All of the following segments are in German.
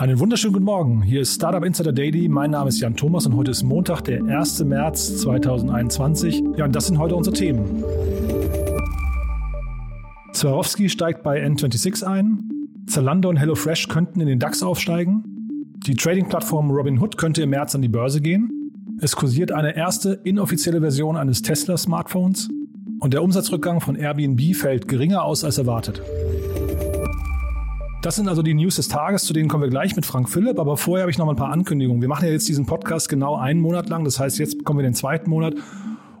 Einen wunderschönen guten Morgen. Hier ist Startup Insider Daily. Mein Name ist Jan Thomas und heute ist Montag, der 1. März 2021. Ja, und das sind heute unsere Themen. Swarovski steigt bei N26 ein. Zalando und HelloFresh könnten in den DAX aufsteigen. Die Trading-Plattform Robinhood könnte im März an die Börse gehen. Es kursiert eine erste inoffizielle Version eines Tesla-Smartphones. Und der Umsatzrückgang von Airbnb fällt geringer aus als erwartet. Das sind also die News des Tages, zu denen kommen wir gleich mit Frank Philipp. Aber vorher habe ich noch mal ein paar Ankündigungen. Wir machen ja jetzt diesen Podcast genau einen Monat lang. Das heißt, jetzt kommen wir den zweiten Monat.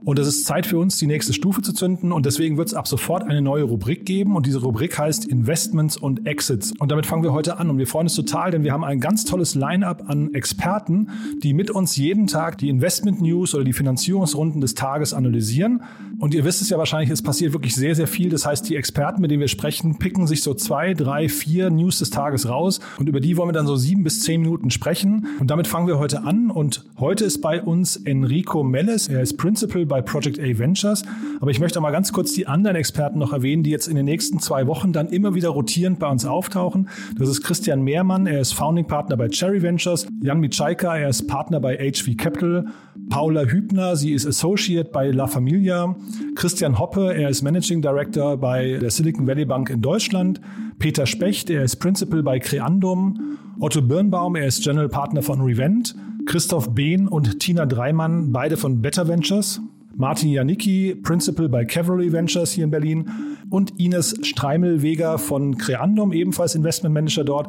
Und es ist Zeit für uns, die nächste Stufe zu zünden. Und deswegen wird es ab sofort eine neue Rubrik geben. Und diese Rubrik heißt Investments und Exits. Und damit fangen wir heute an. Und wir freuen uns total, denn wir haben ein ganz tolles Line-up an Experten, die mit uns jeden Tag die Investment News oder die Finanzierungsrunden des Tages analysieren. Und ihr wisst es ja wahrscheinlich, es passiert wirklich sehr, sehr viel. Das heißt, die Experten, mit denen wir sprechen, picken sich so zwei, drei, vier News des Tages raus. Und über die wollen wir dann so sieben bis zehn Minuten sprechen. Und damit fangen wir heute an. Und heute ist bei uns Enrico Melles. Er ist Principal bei Project A Ventures. Aber ich möchte mal ganz kurz die anderen Experten noch erwähnen, die jetzt in den nächsten zwei Wochen dann immer wieder rotierend bei uns auftauchen. Das ist Christian Mehrmann, er ist Founding Partner bei Cherry Ventures. Jan Mitschaika, er ist Partner bei HV Capital. Paula Hübner, sie ist Associate bei La Familia. Christian Hoppe, er ist Managing Director bei der Silicon Valley Bank in Deutschland. Peter Specht, er ist Principal bei Creandum. Otto Birnbaum, er ist General Partner von Revent. Christoph Behn und Tina Dreimann, beide von Better Ventures. Martin Janicki, Principal bei Cavalry Ventures hier in Berlin und Ines Streimel-Weger von Creandum, ebenfalls Investment Manager dort.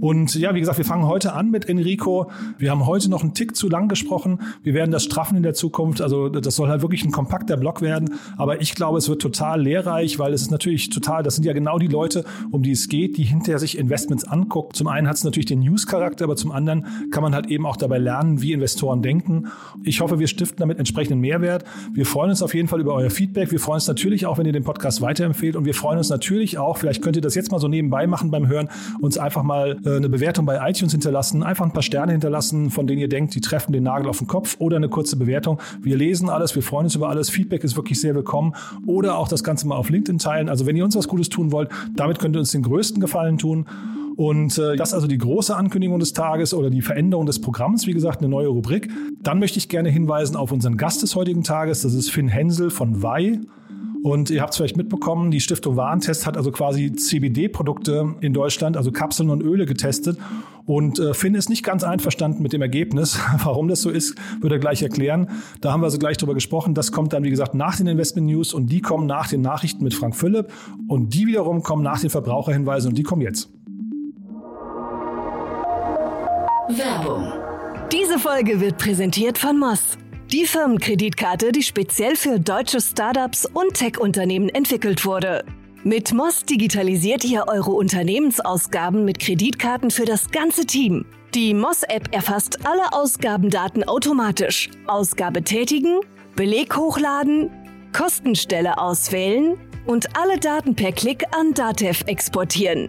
Und ja, wie gesagt, wir fangen heute an mit Enrico. Wir haben heute noch einen Tick zu lang gesprochen. Wir werden das straffen in der Zukunft. Also das soll halt wirklich ein kompakter Block werden. Aber ich glaube, es wird total lehrreich, weil es ist natürlich total, das sind ja genau die Leute, um die es geht, die hinterher sich Investments anguckt. Zum einen hat es natürlich den News-Charakter, aber zum anderen kann man halt eben auch dabei lernen, wie Investoren denken. Ich hoffe, wir stiften damit entsprechenden Mehrwert. Wir freuen uns auf jeden Fall über euer Feedback. Wir freuen uns natürlich auch, wenn ihr den Podcast weiterempfehlt. Und wir freuen uns natürlich auch, vielleicht könnt ihr das jetzt mal so nebenbei machen beim Hören, uns einfach mal äh, eine Bewertung bei iTunes hinterlassen, einfach ein paar Sterne hinterlassen, von denen ihr denkt, die treffen den Nagel auf den Kopf oder eine kurze Bewertung. Wir lesen alles, wir freuen uns über alles. Feedback ist wirklich sehr willkommen. Oder auch das Ganze mal auf LinkedIn teilen. Also wenn ihr uns was Gutes tun wollt, damit könnt ihr uns den größten Gefallen tun. Und äh, das ist also die große Ankündigung des Tages oder die Veränderung des Programms. Wie gesagt, eine neue Rubrik. Dann möchte ich gerne hinweisen auf unseren Gast des heutigen Tages. Das ist Finn Hensel von Wei. Und ihr habt es vielleicht mitbekommen, die Stiftung Warentest hat also quasi CBD-Produkte in Deutschland, also Kapseln und Öle getestet. Und äh, Finn ist nicht ganz einverstanden mit dem Ergebnis. Warum das so ist, wird er gleich erklären. Da haben wir also gleich drüber gesprochen. Das kommt dann, wie gesagt, nach den Investment News und die kommen nach den Nachrichten mit Frank Philipp. Und die wiederum kommen nach den Verbraucherhinweisen und die kommen jetzt. Werbung. Diese Folge wird präsentiert von Moss. Die Firmenkreditkarte, die speziell für deutsche Startups und Tech-Unternehmen entwickelt wurde. Mit Moss digitalisiert ihr eure Unternehmensausgaben mit Kreditkarten für das ganze Team. Die Moss-App erfasst alle Ausgabendaten automatisch. Ausgabe tätigen, Beleg hochladen, Kostenstelle auswählen und alle Daten per Klick an Datev exportieren.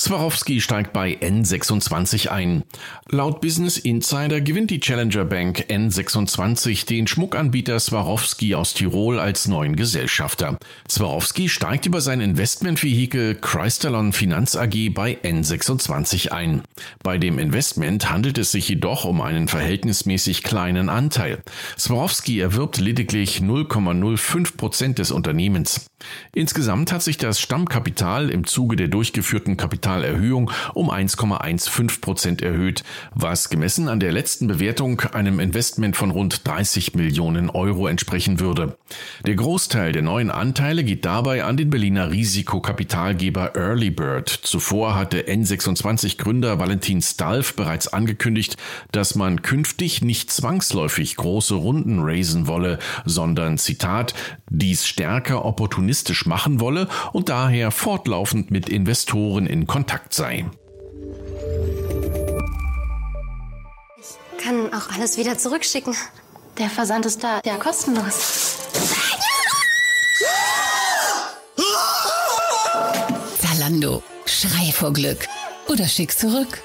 Swarovski steigt bei N26 ein. Laut Business Insider gewinnt die Challenger Bank N26 den Schmuckanbieter Swarovski aus Tirol als neuen Gesellschafter. Swarovski steigt über sein Investmentvehikel Chrystalon Finanz AG bei N26 ein. Bei dem Investment handelt es sich jedoch um einen verhältnismäßig kleinen Anteil. Swarovski erwirbt lediglich 0,05 Prozent des Unternehmens. Insgesamt hat sich das Stammkapital im Zuge der durchgeführten Kapitalerhöhung um 1,15 Prozent erhöht, was gemessen an der letzten Bewertung einem Investment von rund 30 Millionen Euro entsprechen würde. Der Großteil der neuen Anteile geht dabei an den Berliner Risikokapitalgeber Early Bird. Zuvor hatte N26 Gründer Valentin Stalf bereits angekündigt, dass man künftig nicht zwangsläufig große Runden raisen wolle, sondern Zitat, dies stärker opportunistisch machen wolle und daher fortlaufend mit Investoren in Kontakt sei. Ich kann auch alles wieder zurückschicken. Der Versand ist da, ja kostenlos. Zalando, schrei vor Glück. Oder schick zurück.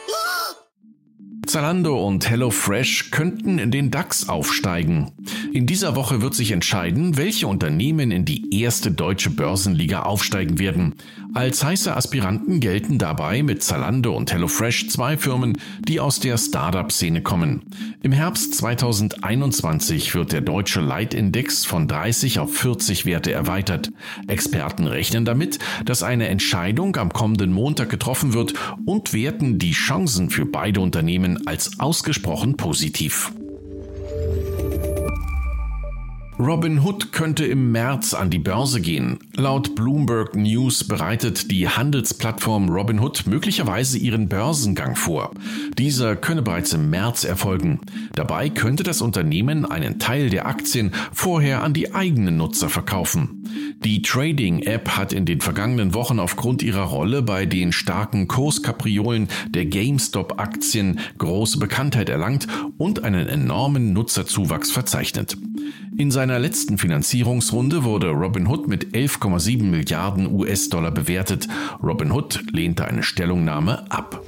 Zalando und HelloFresh könnten in den DAX aufsteigen. In dieser Woche wird sich entscheiden, welche Unternehmen in die erste deutsche Börsenliga aufsteigen werden. Als heiße Aspiranten gelten dabei mit Zalando und HelloFresh zwei Firmen, die aus der Startup-Szene kommen. Im Herbst 2021 wird der deutsche Leitindex von 30 auf 40 Werte erweitert. Experten rechnen damit, dass eine Entscheidung am kommenden Montag getroffen wird und werten die Chancen für beide Unternehmen als ausgesprochen positiv. Robin Hood könnte im März an die Börse gehen. Laut Bloomberg News bereitet die Handelsplattform Robin Hood möglicherweise ihren Börsengang vor. Dieser könne bereits im März erfolgen. Dabei könnte das Unternehmen einen Teil der Aktien vorher an die eigenen Nutzer verkaufen. Die Trading-App hat in den vergangenen Wochen aufgrund ihrer Rolle bei den starken Kurskapriolen der GameStop-Aktien große Bekanntheit erlangt und einen enormen Nutzerzuwachs verzeichnet. In seiner letzten Finanzierungsrunde wurde Robinhood mit 11,7 Milliarden US-Dollar bewertet. Robinhood lehnte eine Stellungnahme ab.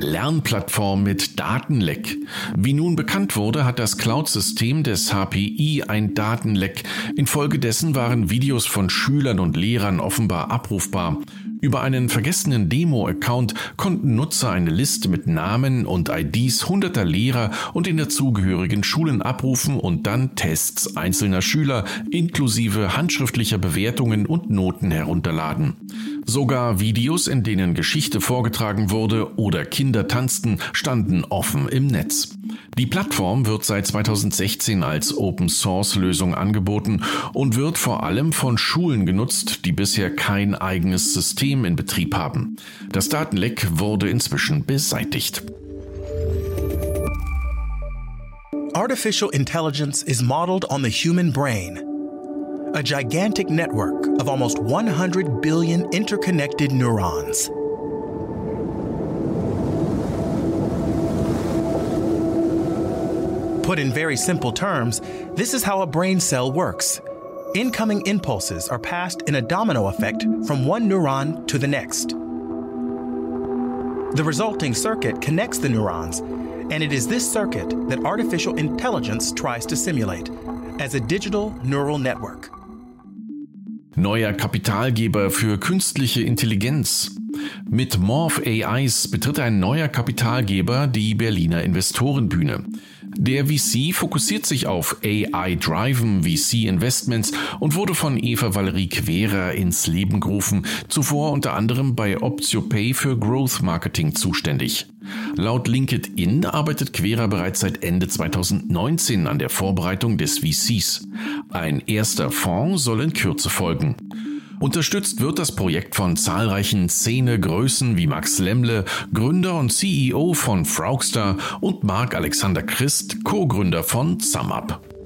Lernplattform mit Datenleck. Wie nun bekannt wurde, hat das Cloud-System des HPI ein Datenleck. Infolgedessen waren Videos von Schülern und Lehrern offenbar abrufbar. Über einen vergessenen Demo-Account konnten Nutzer eine Liste mit Namen und IDs hunderter Lehrer und den dazugehörigen Schulen abrufen und dann Tests einzelner Schüler inklusive handschriftlicher Bewertungen und Noten herunterladen. Sogar Videos, in denen Geschichte vorgetragen wurde oder Kinder tanzten, standen offen im Netz. Die Plattform wird seit 2016 als Open Source Lösung angeboten und wird vor allem von Schulen genutzt, die bisher kein eigenes System in Betrieb haben. Das Datenleck wurde inzwischen beseitigt. Artificial intelligence is modeled on the human brain, a gigantic network of almost 100 billion interconnected neurons. Put in very simple terms, this is how a brain cell works. Incoming impulses are passed in a domino effect from one neuron to the next. The resulting circuit connects the neurons, and it is this circuit that artificial intelligence tries to simulate as a digital neural network. Neuer Kapitalgeber für künstliche Intelligenz. Mit Morph AIs betritt ein neuer Kapitalgeber die Berliner Investorenbühne. Der VC fokussiert sich auf AI-Driven VC Investments und wurde von Eva Valerie Querer ins Leben gerufen, zuvor unter anderem bei OptioPay für Growth Marketing zuständig. Laut LinkedIn arbeitet Querer bereits seit Ende 2019 an der Vorbereitung des VCs. Ein erster Fonds soll in Kürze folgen. Unterstützt wird das Projekt von zahlreichen Szenegrößen wie Max Lemle, Gründer und CEO von Frogster und Marc Alexander Christ, Co-Gründer von SumUp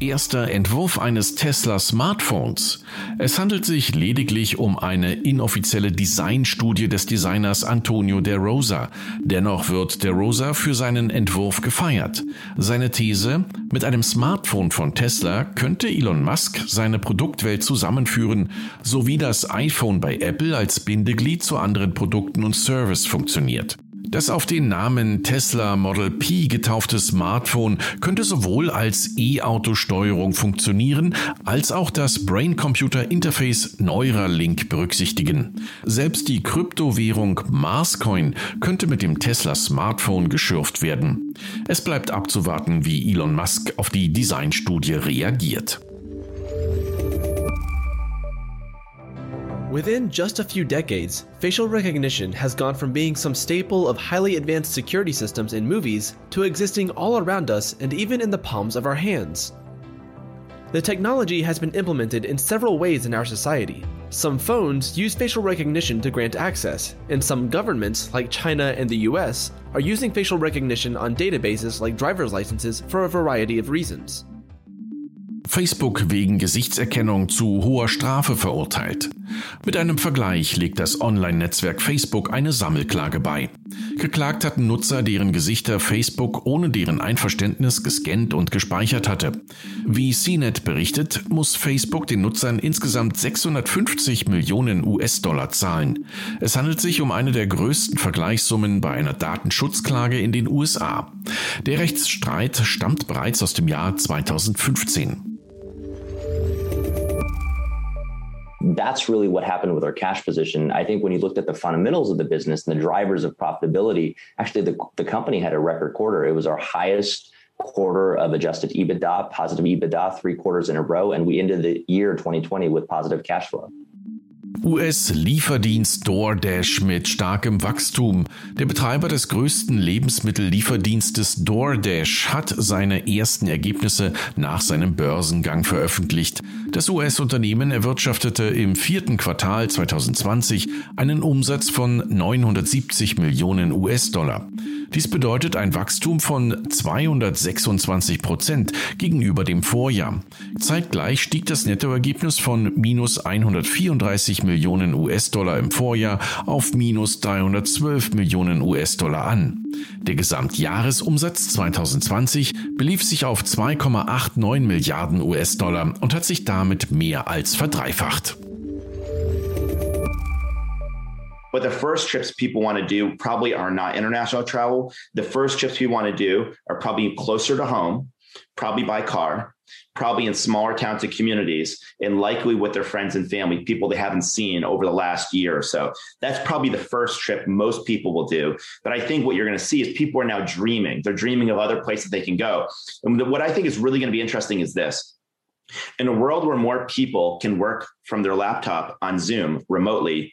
erster Entwurf eines Tesla Smartphones. Es handelt sich lediglich um eine inoffizielle Designstudie des Designers Antonio De Rosa. Dennoch wird De Rosa für seinen Entwurf gefeiert. Seine These, mit einem Smartphone von Tesla könnte Elon Musk seine Produktwelt zusammenführen, sowie das iPhone bei Apple als Bindeglied zu anderen Produkten und Service funktioniert. Das auf den Namen Tesla Model P getaufte Smartphone könnte sowohl als E-Auto-Steuerung funktionieren, als auch das Brain-Computer-Interface Neuralink berücksichtigen. Selbst die Kryptowährung Marscoin könnte mit dem Tesla Smartphone geschürft werden. Es bleibt abzuwarten, wie Elon Musk auf die Designstudie reagiert. Within just a few decades, facial recognition has gone from being some staple of highly advanced security systems in movies to existing all around us and even in the palms of our hands. The technology has been implemented in several ways in our society. Some phones use facial recognition to grant access, and some governments, like China and the US, are using facial recognition on databases like driver's licenses for a variety of reasons. Facebook wegen Gesichtserkennung zu hoher Strafe verurteilt. Mit einem Vergleich legt das Online-Netzwerk Facebook eine Sammelklage bei. Geklagt hatten Nutzer, deren Gesichter Facebook ohne deren Einverständnis gescannt und gespeichert hatte. Wie CNET berichtet, muss Facebook den Nutzern insgesamt 650 Millionen US-Dollar zahlen. Es handelt sich um eine der größten Vergleichssummen bei einer Datenschutzklage in den USA. Der Rechtsstreit stammt bereits aus dem Jahr 2015. That's really what happened with our cash position. I think when you looked at the fundamentals of the business and the drivers of profitability, actually the, the company had a record quarter. It was our highest quarter of adjusted EBITDA, positive EBITDA, three quarters in a row. And we ended the year 2020 with positive cash flow. US-Lieferdienst DoorDash mit starkem Wachstum. Der Betreiber des größten Lebensmittellieferdienstes DoorDash hat seine ersten Ergebnisse nach seinem Börsengang veröffentlicht. Das US-Unternehmen erwirtschaftete im vierten Quartal 2020 einen Umsatz von 970 Millionen US-Dollar. Dies bedeutet ein Wachstum von 226 Prozent gegenüber dem Vorjahr. Zeitgleich stieg das Nettoergebnis von minus 134 Millionen US-Dollar im Vorjahr auf minus 312 Millionen US-Dollar an. Der Gesamtjahresumsatz 2020 belief sich auf 2,89 Milliarden US-Dollar und hat sich damit mehr als verdreifacht. But the first trips people want to do probably are not international travel. The first trips we want to do are probably closer to home, probably by car, probably in smaller towns and communities, and likely with their friends and family, people they haven't seen over the last year or so. That's probably the first trip most people will do. But I think what you're going to see is people are now dreaming. They're dreaming of other places they can go. And what I think is really going to be interesting is this. In a world where more people can work from their laptop on Zoom remotely,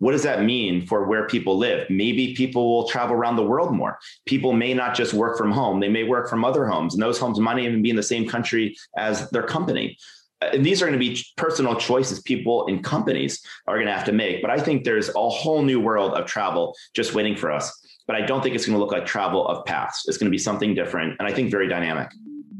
what does that mean for where people live? Maybe people will travel around the world more. People may not just work from home, they may work from other homes, and those homes might even be in the same country as their company. Uh, and these are going to be personal choices people and companies are going to have to make. But I think there's a whole new world of travel just waiting for us. But I don't think it's going to look like travel of past. It's going to be something different and I think very dynamic.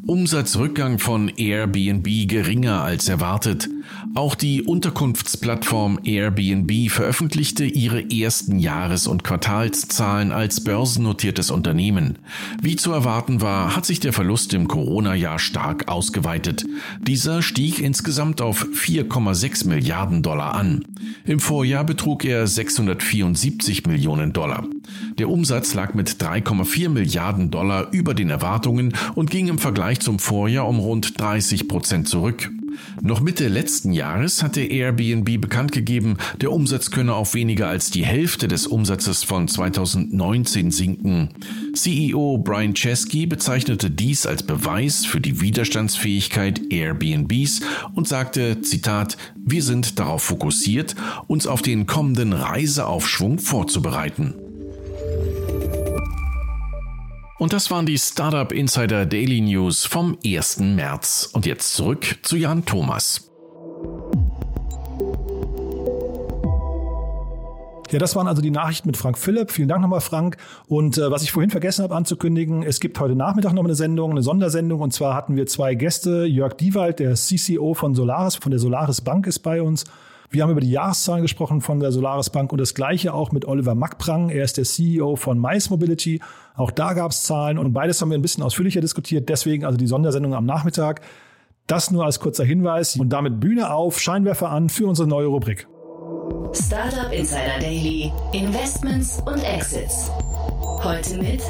Umsatzrückgang von Airbnb geringer als erwartet. Auch die Unterkunftsplattform Airbnb veröffentlichte ihre ersten Jahres- und Quartalszahlen als börsennotiertes Unternehmen. Wie zu erwarten war, hat sich der Verlust im Corona-Jahr stark ausgeweitet. Dieser stieg insgesamt auf 4,6 Milliarden Dollar an. Im Vorjahr betrug er 674 Millionen Dollar. Der Umsatz lag mit 3,4 Milliarden Dollar über den Erwartungen und ging im Vergleich zum Vorjahr um rund 30 Prozent zurück. Noch Mitte letzten Jahres hatte Airbnb bekannt gegeben, der Umsatz könne auf weniger als die Hälfte des Umsatzes von 2019 sinken. CEO Brian Chesky bezeichnete dies als Beweis für die Widerstandsfähigkeit Airbnbs und sagte, Zitat, wir sind darauf fokussiert, uns auf den kommenden Reiseaufschwung vorzubereiten. Und das waren die Startup Insider Daily News vom 1. März. Und jetzt zurück zu Jan Thomas. Ja, das waren also die Nachrichten mit Frank Philipp. Vielen Dank nochmal, Frank. Und äh, was ich vorhin vergessen habe anzukündigen, es gibt heute Nachmittag noch eine Sendung, eine Sondersendung. Und zwar hatten wir zwei Gäste. Jörg Diewald, der CCO von Solaris, von der Solaris Bank ist bei uns. Wir haben über die Jahreszahlen gesprochen von der Solaris Bank und das gleiche auch mit Oliver Mackprang. Er ist der CEO von Mice Mobility. Auch da gab es Zahlen und beides haben wir ein bisschen ausführlicher diskutiert. Deswegen also die Sondersendung am Nachmittag. Das nur als kurzer Hinweis und damit Bühne auf, Scheinwerfer an für unsere neue Rubrik. Startup Insider Daily, Investments und Exits. Heute mit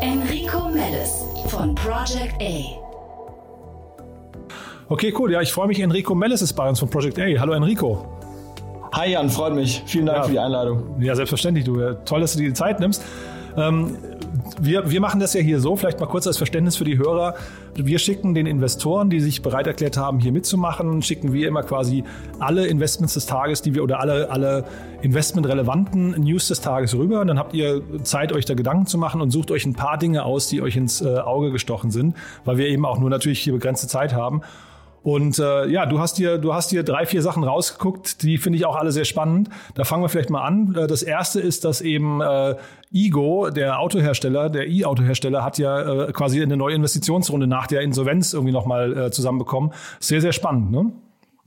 Enrico Mellis von Project A. Okay, cool. Ja, ich freue mich. Enrico Mellis ist bei uns von Project A. Hallo Enrico. Hi Jan, freut mich. Vielen Dank Ja. für die Einladung. Ja, selbstverständlich. Du, toll, dass du dir die Zeit nimmst. Ähm, wir, wir machen das ja hier so, vielleicht mal kurz als Verständnis für die Hörer. Wir schicken den Investoren, die sich bereit erklärt haben, hier mitzumachen, schicken wir immer quasi alle Investments des Tages, die wir oder alle, alle investmentrelevanten News des Tages rüber. Und dann habt ihr Zeit, euch da Gedanken zu machen und sucht euch ein paar Dinge aus, die euch ins äh, Auge gestochen sind, weil wir eben auch nur natürlich hier begrenzte Zeit haben. Und äh, ja, du hast dir, du hast dir drei, vier Sachen rausgeguckt, die finde ich auch alle sehr spannend. Da fangen wir vielleicht mal an. Äh, Das erste ist, dass eben äh, Igo, der Autohersteller, der E-Autohersteller, hat ja äh, quasi eine neue Investitionsrunde nach der Insolvenz irgendwie nochmal äh, zusammenbekommen. Sehr, sehr spannend, ne?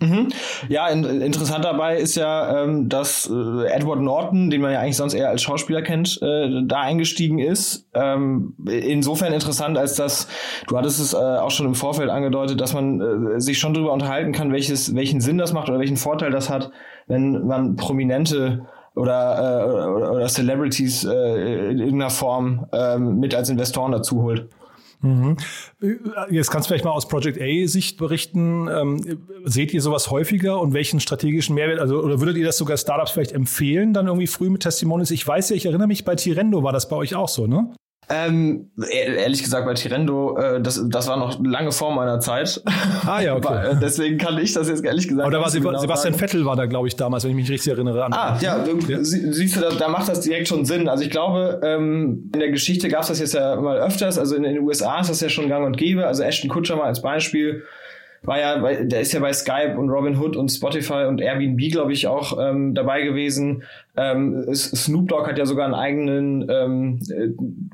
Mhm. Ja, in, interessant dabei ist ja, ähm, dass äh, Edward Norton, den man ja eigentlich sonst eher als Schauspieler kennt, äh, da eingestiegen ist. Ähm, insofern interessant, als dass du hattest es äh, auch schon im Vorfeld angedeutet, dass man äh, sich schon darüber unterhalten kann, welches, welchen Sinn das macht oder welchen Vorteil das hat, wenn man prominente oder, äh, oder, oder Celebrities äh, in irgendeiner Form ähm, mit als Investoren dazu holt. Mhm. Jetzt kannst du vielleicht mal aus Project A-Sicht berichten. Ähm, seht ihr sowas häufiger und welchen strategischen Mehrwert, also oder würdet ihr das sogar Startups vielleicht empfehlen, dann irgendwie früh mit Testimonials? Ich weiß ja, ich erinnere mich, bei Tirendo war das bei euch auch so, ne? Ähm, ehr- ehrlich gesagt, bei Tirendo, äh, das, das war noch lange vor meiner Zeit. Ah ja, okay. Äh, Deswegen kann ich das jetzt ehrlich gesagt Aber da war Seb genau Sebastian sagen. Vettel war da, glaube ich, damals, wenn ich mich richtig erinnere. An. Ah, ja, du, sie- siehst du, da, da macht das direkt schon Sinn. Also ich glaube, ähm, in der Geschichte gab es das jetzt ja mal öfters. Also in den USA ist das ja schon gang und gäbe. Also Ashton Kutcher mal als Beispiel war ja, der ist ja bei Skype und Robinhood und Spotify und Airbnb, glaube ich, auch ähm, dabei gewesen. Ähm, Snoop Dogg hat ja sogar einen eigenen ähm, äh,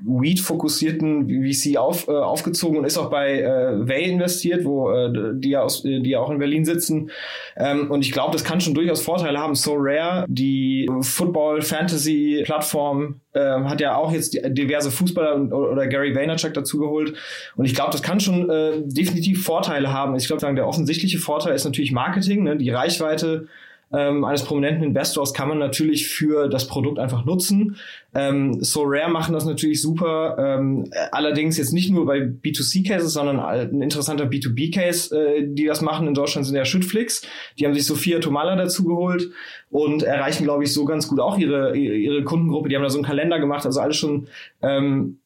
Weed-fokussierten VC auf, äh, aufgezogen und ist auch bei äh, Way investiert, wo äh, die ja aus, die ja auch in Berlin sitzen. Ähm, und ich glaube, das kann schon durchaus Vorteile haben. So Rare, die Football-Fantasy-Plattform, ähm, hat ja auch jetzt diverse Fußballer oder Gary Vaynerchuk dazugeholt. Und ich glaube, das kann schon äh, definitiv Vorteile haben. Ich glaube, der offensichtliche Vorteil ist natürlich Marketing, ne? die Reichweite ähm, eines prominenten Investors kann man natürlich für das Produkt einfach nutzen. Ähm, so Rare machen das natürlich super. Ähm, allerdings jetzt nicht nur bei B2C-Cases, sondern ein interessanter B2B-Case, äh, die das machen in Deutschland, sind ja Schüttflix. Die haben sich Sophia Tomala dazu geholt und erreichen, glaube ich, so ganz gut auch ihre, ihre Kundengruppe. Die haben da so einen Kalender gemacht, also alles schon ähm,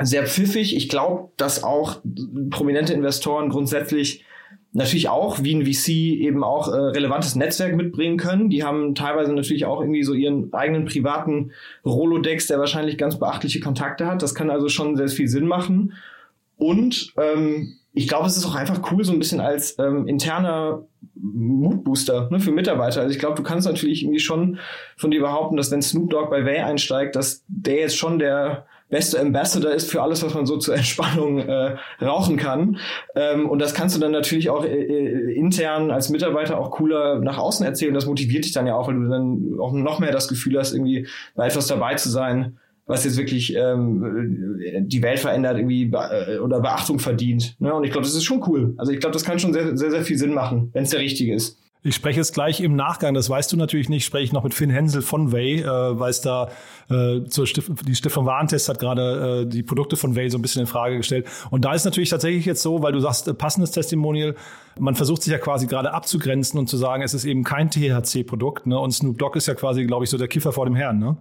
sehr pfiffig. Ich glaube, dass auch prominente Investoren grundsätzlich natürlich auch wie ein VC eben auch äh, relevantes Netzwerk mitbringen können. Die haben teilweise natürlich auch irgendwie so ihren eigenen privaten Rolodex, der wahrscheinlich ganz beachtliche Kontakte hat. Das kann also schon sehr viel Sinn machen. Und ähm, ich glaube, es ist auch einfach cool, so ein bisschen als ähm, interner Mutbooster ne, für Mitarbeiter. Also ich glaube, du kannst natürlich irgendwie schon von dir behaupten, dass wenn Snoop Dogg bei Way einsteigt, dass der jetzt schon der beste Ambassador ist für alles, was man so zur Entspannung äh, rauchen kann. Ähm, und das kannst du dann natürlich auch äh, äh, intern als Mitarbeiter auch cooler nach außen erzählen. Das motiviert dich dann ja auch, weil du dann auch noch mehr das Gefühl hast, irgendwie bei etwas dabei zu sein, was jetzt wirklich ähm, die Welt verändert irgendwie be äh, oder Beachtung verdient. Ne? Und ich glaube, das ist schon cool. Also ich glaube, das kann schon sehr, sehr, sehr viel Sinn machen, wenn es der richtige ist. Ich spreche jetzt gleich im Nachgang, das weißt du natürlich nicht, spreche ich noch mit Finn Hensel von Way, äh, weil es da äh, zur Stift die Stiftung Warentest hat gerade äh, die Produkte von Way so ein bisschen in Frage gestellt. Und da ist natürlich tatsächlich jetzt so, weil du sagst, äh, passendes Testimonial, man versucht sich ja quasi gerade abzugrenzen und zu sagen, es ist eben kein THC-Produkt. Ne? Und Snoop Dogg ist ja quasi, glaube ich, so der Kiffer vor dem Herrn. Ne?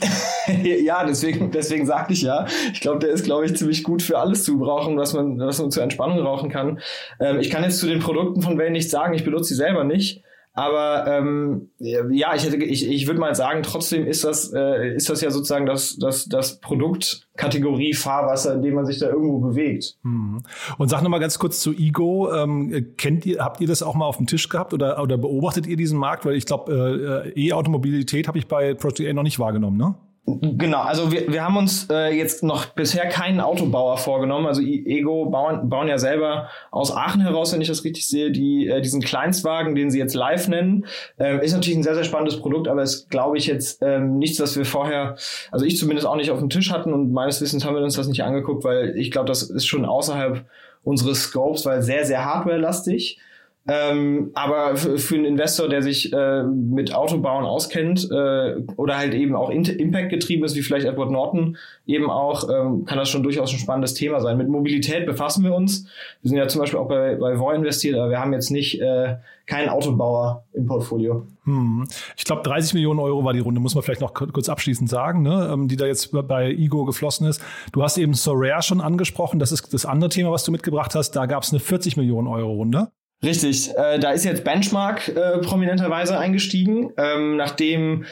ja, deswegen, deswegen sagte ich ja. Ich glaube, der ist, glaube ich, ziemlich gut für alles zu brauchen, was man, was man zur Entspannung rauchen kann. Ähm, ich kann jetzt zu den Produkten von Wayne nichts sagen, ich benutze sie selber nicht. Aber ähm, ja, ich hätte, ich, ich würde mal sagen, trotzdem ist das, äh, ist das ja sozusagen das, das, das Produktkategorie Fahrwasser, in dem man sich da irgendwo bewegt. Hm. Und sag noch mal ganz kurz zu Ego. Ähm, kennt ihr, habt ihr das auch mal auf dem Tisch gehabt oder, oder beobachtet ihr diesen Markt? Weil ich glaube, äh, E-Automobilität habe ich bei Project A noch nicht wahrgenommen, ne? Genau, also wir, wir haben uns äh, jetzt noch bisher keinen Autobauer vorgenommen. Also Ego bauen, bauen ja selber aus Aachen heraus, wenn ich das richtig sehe, die, äh, diesen Kleinstwagen, den sie jetzt live nennen. Ähm, ist natürlich ein sehr, sehr spannendes Produkt, aber ist, glaube ich, jetzt ähm, nichts, was wir vorher, also ich zumindest auch nicht auf dem Tisch hatten und meines Wissens haben wir uns das nicht angeguckt, weil ich glaube, das ist schon außerhalb unseres Scopes, weil sehr, sehr hardware-lastig. Ähm, aber für, einen Investor, der sich äh, mit Autobauen auskennt äh, oder halt eben auch Impact getrieben ist, wie vielleicht Edward Norton eben auch, ähm, kann das schon durchaus ein spannendes Thema sein. Mit Mobilität befassen wir uns. Wir sind ja zum Beispiel auch bei, bei Voi investiert, aber wir haben jetzt nicht äh, keinen Autobauer im Portfolio. Hm. Ich glaube, 30 Millionen Euro war die Runde, muss man vielleicht noch kurz abschließend sagen, ne? Ähm, die da jetzt bei Igo geflossen ist. Du hast eben Sorare schon angesprochen, das ist das andere Thema, was du mitgebracht hast. Da gab es eine 40 Millionen Euro Runde. Richtig, äh, da ist jetzt Benchmark äh, prominenterweise eingestiegen, ähm, nachdem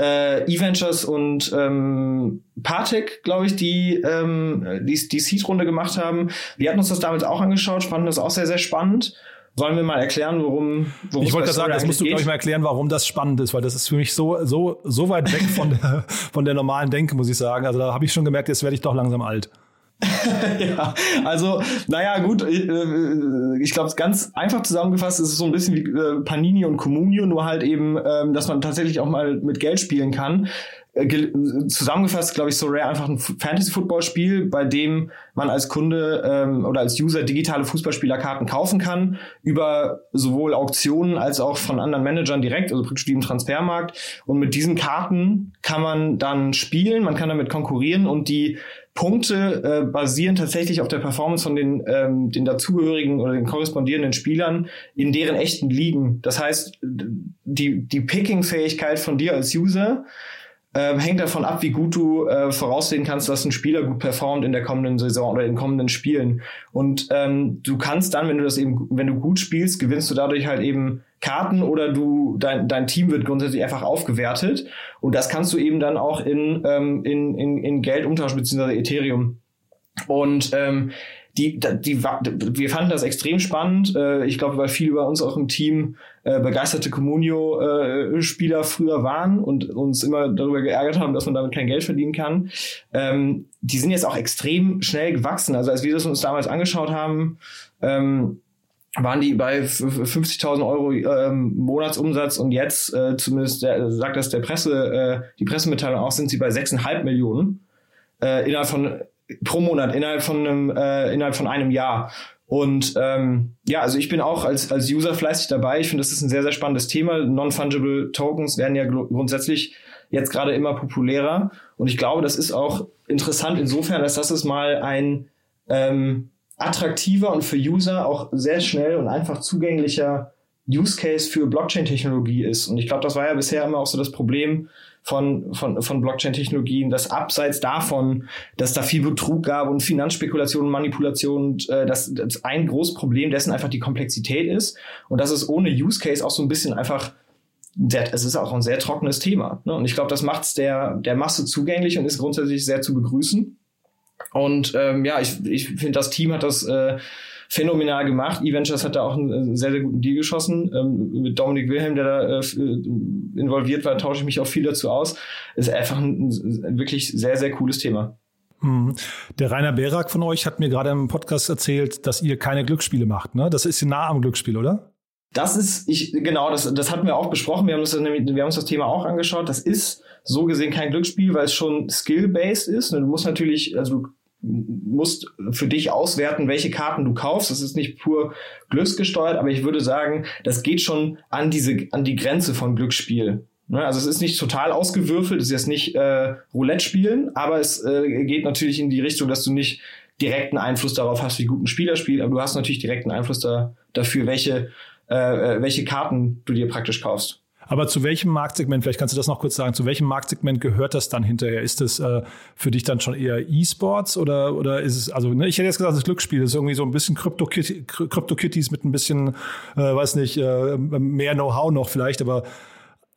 äh, E-Ventures und ähm, Partec, glaube ich, die, ähm, die die Seed-Runde gemacht haben. Wir hatten uns das damals auch angeschaut, fanden das auch sehr, sehr spannend. Wollen wir mal erklären, worum, worum Ich wollte gerade sagen, das musst du, glaube ich, mal erklären, warum das spannend ist, weil das ist für mich so, so, so weit weg von der, von der normalen Denke, muss ich sagen. Also da habe ich schon gemerkt, jetzt werde ich doch langsam alt. ja, also, naja, gut, ich, äh, ich glaube, ganz einfach zusammengefasst ist es so ein bisschen wie äh, Panini und Comunio, nur halt eben, ähm, dass man tatsächlich auch mal mit Geld spielen kann. Äh, zusammengefasst, glaube ich, so rare einfach ein Fantasy-Football-Spiel, bei dem man als Kunde ähm, oder als User digitale Fußballspielerkarten kaufen kann, über sowohl Auktionen als auch von anderen Managern direkt, also praktisch wie im Transfermarkt. Und mit diesen Karten kann man dann spielen, man kann damit konkurrieren und die Punkte äh, basieren tatsächlich auf der Performance von den, ähm, den dazugehörigen oder den korrespondierenden Spielern in deren echten Ligen. Das heißt, die, die Picking-Fähigkeit von dir als User ähm, hängt davon ab, wie gut du äh, voraussehen kannst, dass ein Spieler gut performt in der kommenden Saison oder in kommenden Spielen. Und ähm, du kannst dann, wenn du das eben, wenn du gut spielst, gewinnst du dadurch halt eben Karten oder du dein, dein Team wird grundsätzlich einfach aufgewertet. Und das kannst du eben dann auch in, ähm, in, in, in Geld umtauschen, beziehungsweise Ethereum. Und ähm, die, die, wir fanden das extrem spannend. Äh, ich glaube, weil viele bei uns auch im Team äh, begeisterte Communio-Spieler früher waren und uns immer darüber geärgert haben, dass man damit kein Geld verdienen kann. Ähm, die sind jetzt auch extrem schnell gewachsen. Also als wir das uns damals angeschaut haben, ähm, waren die bei 50.000 Euro ähm, Monatsumsatz und jetzt, äh, zumindest der, sagt das der Presse, äh, die Pressemitteilung auch, sind sie bei 6,5 Millionen äh, innerhalb von pro Monat innerhalb von einem äh, innerhalb von einem Jahr. Und ähm, ja, also ich bin auch als, als User fleißig dabei. Ich finde, das ist ein sehr, sehr spannendes Thema. Non-fungible Tokens werden ja grundsätzlich jetzt gerade immer populärer. Und ich glaube, das ist auch interessant insofern, dass das ist mal ein ähm, attraktiver und für User auch sehr schnell und einfach zugänglicher Use Case für Blockchain-Technologie ist. Und ich glaube, das war ja bisher immer auch so das Problem, von, von, von Blockchain-Technologien, dass abseits davon, dass da viel Betrug gab und Finanzspekulation und Manipulation, äh, dass, dass ein großes Problem dessen einfach die Komplexität ist und dass es ohne Use Case auch so ein bisschen einfach sehr, es ist auch ein sehr trockenes Thema. Ne? Und ich glaube, das macht es der, der Masse zugänglich und ist grundsätzlich sehr zu begrüßen. Und ähm, ja, ich, ich finde, das Team hat das äh, phänomenal gemacht. E-Ventures hat da auch einen sehr, sehr guten Deal geschossen. Ähm, mit Dominik Wilhelm, der da äh, involviert war, tausche ich mich auch viel dazu aus. Ist einfach ein, ein wirklich sehr, sehr cooles Thema. Mhm. Der Rainer Berak von euch hat mir gerade im Podcast erzählt, dass ihr keine Glücksspiele macht. Ne? Das ist nah am Glücksspiel, oder? Das ist, ich, genau, das, das hatten wir auch besprochen. Wir haben, das, wir haben uns das Thema auch angeschaut. Das ist so gesehen kein Glücksspiel, weil es schon skill-based ist. Du musst natürlich, also musst für dich auswerten, welche Karten du kaufst. Das ist nicht pur glücksgesteuert, aber ich würde sagen, das geht schon an diese, an die Grenze von Glücksspiel. Ne, also es ist nicht total ausgewürfelt, es ist jetzt nicht äh, Roulette spielen, aber es äh, geht natürlich in die Richtung, dass du nicht direkten Einfluss darauf hast, wie gut ein Spieler spielt, aber du hast natürlich direkten Einfluss da, dafür, welche, äh, äh welche Karten du dir praktisch kaufst. Aber zu welchem Marktsegment, vielleicht kannst du das noch kurz sagen, zu welchem Marktsegment gehört das dann hinterher? Ist das äh, für dich dann schon eher E-Sports oder, oder ist es, also ne, ich hätte jetzt gesagt, das Glücksspiel das ist irgendwie so ein bisschen Crypto-Kitties mit ein bisschen, äh, weiß nicht, äh, mehr Know-how noch vielleicht, aber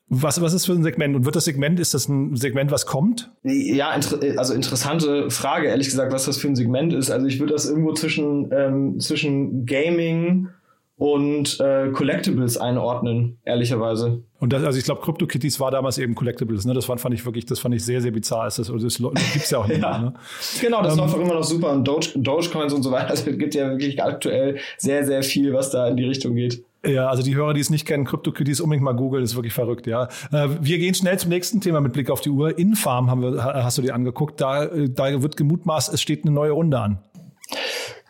was, was ist für ein Segment? Und wird das Segment, ist das ein Segment, was kommt? Ja, also interessante Frage, ehrlich gesagt, was das für ein Segment ist. Also ich würde das irgendwo zwischen, ähm, zwischen Gaming und äh, Collectibles einordnen, ehrlicherweise. Und das, also ich glaube, CryptoKitties war damals eben Collectibles, ne? Das fand, fand ich wirklich, das fand ich sehr, sehr bizarr. Das, das, das gibt's ja auch nicht ja. mehr, ne? Genau, das ähm, läuft auch immer noch super und Doge, Dogecoins und so weiter. Also es gibt ja wirklich aktuell sehr, sehr viel, was da in die Richtung geht. Ja, also die Hörer, die es nicht kennen, CryptoKitties unbedingt mal googeln, ist wirklich verrückt, ja. Äh, wir gehen schnell zum nächsten Thema mit Blick auf die Uhr. Infarm haben wir, hast du dir angeguckt. Da, da wird gemutmaßt, es steht eine neue Runde an.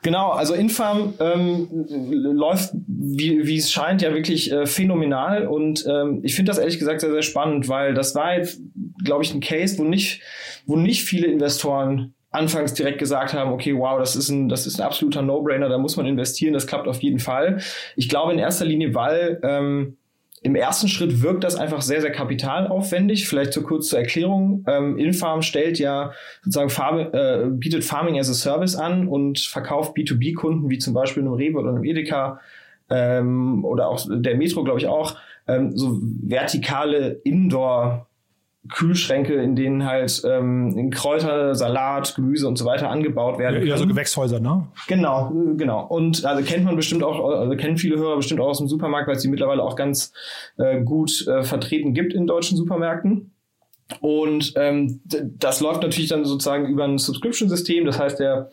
Genau, also Infarm ähm, läuft, wie, wie es scheint, ja wirklich äh, phänomenal und ähm, ich finde das ehrlich gesagt sehr, sehr spannend, weil das war jetzt, glaube ich, ein Case, wo nicht, wo nicht viele Investoren anfangs direkt gesagt haben, okay, wow, das ist ein, das ist ein absoluter No-Brainer, da muss man investieren, das klappt auf jeden Fall. Ich glaube in erster Linie, weil ähm, im ersten Schritt wirkt das einfach sehr, sehr kapitalaufwendig. Vielleicht so kurz zur Erklärung. Ähm, Infarm stellt ja sozusagen Farm, äh, bietet Farming as a Service an und verkauft B2B-Kunden, wie zum Beispiel einem Rewe oder einem Edeka ähm, oder auch der Metro, glaube ich auch, ähm, so vertikale Indoor- Kühlschränke, in denen halt ähm, Kräuter, Salat, Gemüse und so weiter angebaut werden. Ja, ja so Gewächshäuser, ne? Genau, genau. Und also kennt man bestimmt auch, also kennen viele Hörer bestimmt auch aus dem Supermarkt, weil es die mittlerweile auch ganz äh, gut äh, vertreten gibt in deutschen Supermärkten. Und ähm, das läuft natürlich dann sozusagen über ein Subscription-System. Das heißt, der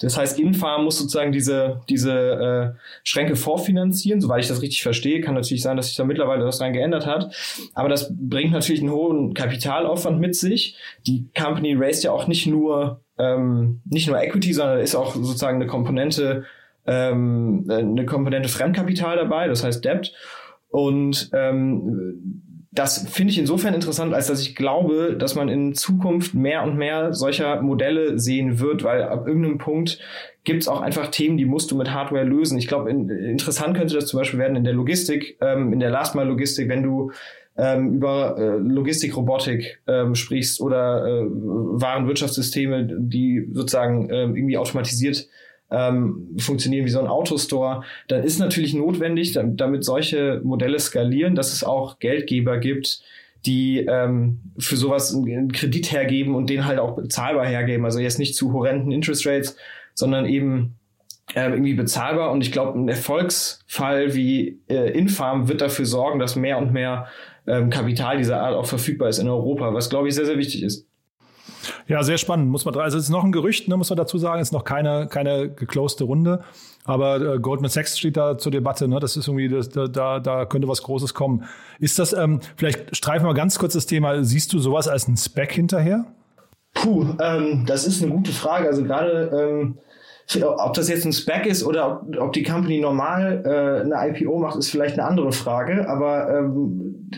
das heißt, Infarm muss sozusagen diese, diese äh, Schränke vorfinanzieren, soweit ich das richtig verstehe. Kann natürlich sein, dass sich da mittlerweile was dran geändert hat. Aber das bringt natürlich einen hohen Kapitalaufwand mit sich. Die Company raised ja auch nicht nur, ähm, nicht nur Equity, sondern ist auch sozusagen eine Komponente, ähm, eine Komponente Fremdkapital dabei, das heißt Debt. Und ähm, das finde ich insofern interessant, als dass ich glaube, dass man in Zukunft mehr und mehr solcher Modelle sehen wird, weil ab irgendeinem Punkt gibt es auch einfach Themen, die musst du mit Hardware lösen. Ich glaube, in, interessant könnte das zum Beispiel werden in der Logistik, ähm, in der Last-Mile-Logistik, wenn du ähm, über äh, Logistik-Robotik ähm, sprichst oder äh, Warenwirtschaftssysteme, die sozusagen äh, irgendwie automatisiert ähm, funktionieren wie so ein Autostore, dann ist natürlich notwendig, damit solche Modelle skalieren, dass es auch Geldgeber gibt, die ähm, für sowas einen Kredit hergeben und den halt auch bezahlbar hergeben. Also jetzt nicht zu horrenden Interest Rates, sondern eben äh, irgendwie bezahlbar. Und ich glaube, ein Erfolgsfall wie äh, Infarm wird dafür sorgen, dass mehr und mehr ähm, Kapital dieser Art auch verfügbar ist in Europa, was glaube ich sehr, sehr wichtig ist. Ja, sehr spannend. Muss man, also es ist noch ein Gerücht, ne, muss man dazu sagen, es ist noch keine, keine gecloste Runde. Aber äh, Goldman Sachs steht da zur Debatte, ne? Das ist irgendwie, das, da, da könnte was Großes kommen. Ist das, ähm, vielleicht streifen wir ganz kurz das Thema, siehst du sowas als ein Spec hinterher? Puh, ähm, das ist eine gute Frage. Also gerade ähm, ob das jetzt ein Spec ist oder ob, ob die Company normal äh, eine IPO macht, ist vielleicht eine andere Frage. Aber ähm,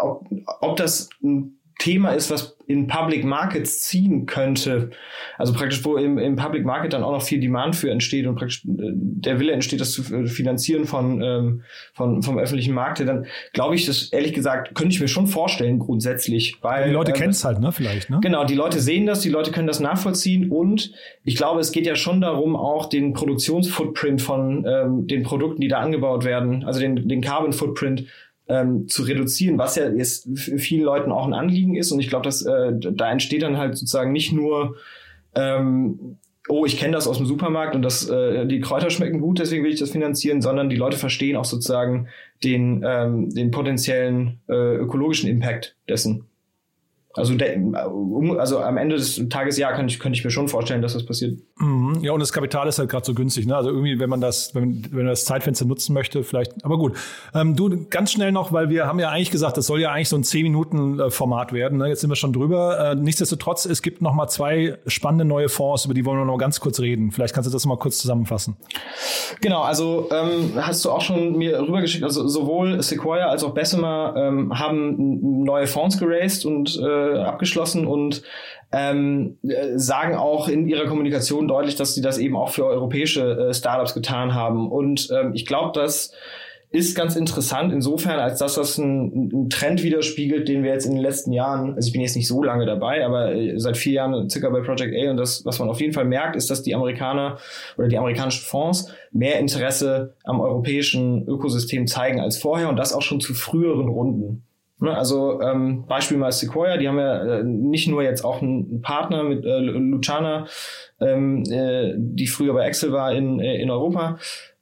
ob, ob das ein Thema ist, was in Public Markets ziehen könnte, also praktisch wo im, im Public Market dann auch noch viel Demand für entsteht und praktisch äh, der Wille entsteht, das zu äh, finanzieren von, ähm, von vom öffentlichen Markt, dann glaube ich, das ehrlich gesagt könnte ich mir schon vorstellen grundsätzlich, weil die Leute ähm, kennen es halt, ne, vielleicht, ne? Genau, die Leute sehen das, die Leute können das nachvollziehen und ich glaube, es geht ja schon darum, auch den Produktionsfootprint von ähm, den Produkten, die da angebaut werden, also den den Carbon Footprint ähm, zu reduzieren, was ja jetzt vielen Leuten auch ein Anliegen ist. Und ich glaube, dass äh, da entsteht dann halt sozusagen nicht nur ähm, oh, ich kenne das aus dem Supermarkt und das, äh, die Kräuter schmecken gut, deswegen will ich das finanzieren, sondern die Leute verstehen auch sozusagen den, ähm, den potenziellen äh, ökologischen Impact dessen. Also, also am Ende des Tages, ja, kann ich, könnte ich mir schon vorstellen, dass das passiert. Mhm. Ja, und das Kapital ist halt gerade so günstig. Ne? Also irgendwie, wenn man das, wenn, wenn man das Zeitfenster nutzen möchte, vielleicht. Aber gut. Ähm, du, ganz schnell noch, weil wir haben ja eigentlich gesagt, das soll ja eigentlich so ein 10-Minuten-Format werden. Ne? Jetzt sind wir schon drüber. Äh, nichtsdestotrotz, es gibt noch mal zwei spannende neue Fonds, über die wollen wir noch ganz kurz reden. Vielleicht kannst du das mal kurz zusammenfassen. Genau, also ähm, hast du auch schon mir rübergeschickt, also sowohl Sequoia als auch Bessemer ähm, haben neue Fonds geraced und äh, äh, abgeschlossen und ähm, sagen auch in ihrer Kommunikation deutlich, dass sie das eben auch für europäische äh, Startups getan haben. Und ähm, ich glaube, dass ist ganz interessant insofern, als dass das ein, ein, Trend widerspiegelt, den wir jetzt in den letzten Jahren, also ich bin jetzt nicht so lange dabei, aber äh, seit vier Jahren circa bei Project A und das, was man auf jeden Fall merkt, ist, dass die Amerikaner oder die amerikanischen Fonds mehr Interesse am europäischen Ökosystem zeigen als vorher und das auch schon zu früheren Runden. Ne, also ähm, Beispiel mal Sequoia, die haben ja äh, nicht nur jetzt auch einen Partner mit äh, Luciana, ähm, äh, die früher bei Excel war in, äh, in Europa,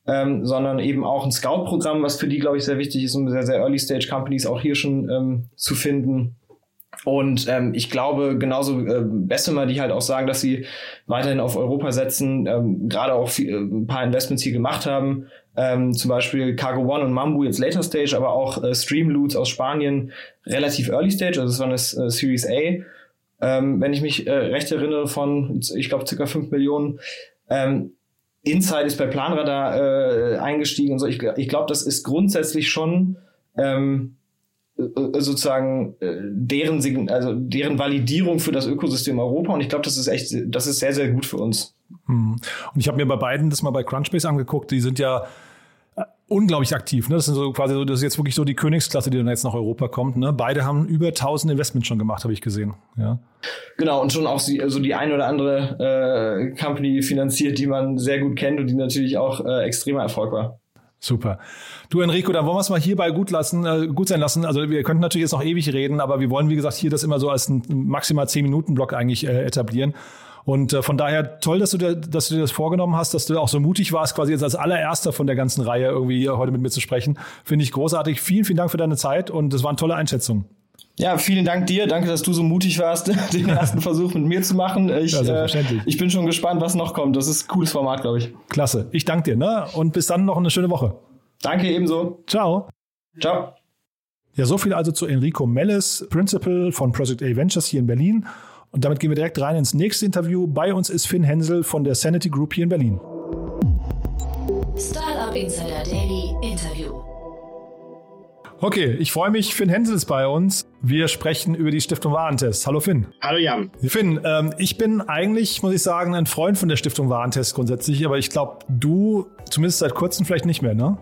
ähm, sondern eben auch ein Scout-Programm, was für die, glaube ich, sehr wichtig ist, um sehr, sehr Early-Stage-Companies auch hier schon ähm, zu finden. Und ähm, ich glaube, genauso äh, Bessemer, die halt auch sagen, dass sie weiterhin auf Europa setzen, ähm, gerade auch viel, äh, ein paar Investments hier gemacht haben, ähm, zum Beispiel Cargo One und Mambu jetzt Later Stage, aber auch äh, Streamloots aus Spanien relativ Early Stage, also das war eine äh, Series A, ähm, wenn ich mich äh, recht erinnere, von, ich glaube, circa 5 Millionen. Ähm, Insight ist bei Planradar äh, eingestiegen und so. Ich, ich glaube, das ist grundsätzlich schon ähm, äh, sozusagen äh, deren also deren Validierung für das Ökosystem Europa und ich glaube, das ist echt, das ist sehr sehr gut für uns. Hm. Und ich habe mir bei beiden das mal bei Crunchbase angeguckt. Die sind ja unglaublich aktiv. Ne? Das sind so quasi so, das ist jetzt wirklich so die Königsklasse, die dann jetzt nach Europa kommt. Ne? Beide haben über 1000 Investments schon gemacht, habe ich gesehen. Ja. Genau, und schon auch so also die ein oder andere äh, Company finanziert, die man sehr gut kennt und die natürlich auch äh, extremer Erfolg war. Super. Du Enrico, dann wollen wir es mal hierbei gut lassen, äh, gut sein lassen. Also wir könnten natürlich jetzt noch ewig reden, aber wir wollen, wie gesagt, hier das immer so als ein maximal 10 Minuten Block eigentlich äh, etablieren. Und äh, von daher toll, dass du, dir, dass du dir das vorgenommen hast, dass du auch so mutig warst, quasi jetzt als allererster von der ganzen Reihe irgendwie hier heute mit mir zu sprechen. Finde ich großartig. Vielen, vielen Dank für deine Zeit und das waren tolle Einschätzungen. Ja, vielen Dank dir. Danke, dass du so mutig warst, den ersten Versuch mit mir zu machen. Ich, ja, äh, ich bin schon gespannt, was noch kommt. Das ist ein cooles Format, glaube ich. Klasse. Ich danke dir. Ne? Und bis dann noch eine schöne Woche. Danke ebenso. Ciao. Ciao. Ja, so viel also zu Enrico Melles, Principal von Project A Ventures hier in Berlin. Und damit gehen wir direkt rein ins nächste Interview. Bei uns ist Finn Hensel von der Sanity Group hier in Berlin. Startup Insider Daily Interview. Okay, ich freue mich. Finn Hensel ist bei uns. Wir sprechen über die Stiftung Warentest. Hallo Finn. Hallo Jan. Finn, ähm, ich bin eigentlich, muss ich sagen, ein Freund von der Stiftung Warentest grundsätzlich, aber ich glaube, du zumindest seit kurzem vielleicht nicht mehr, ne?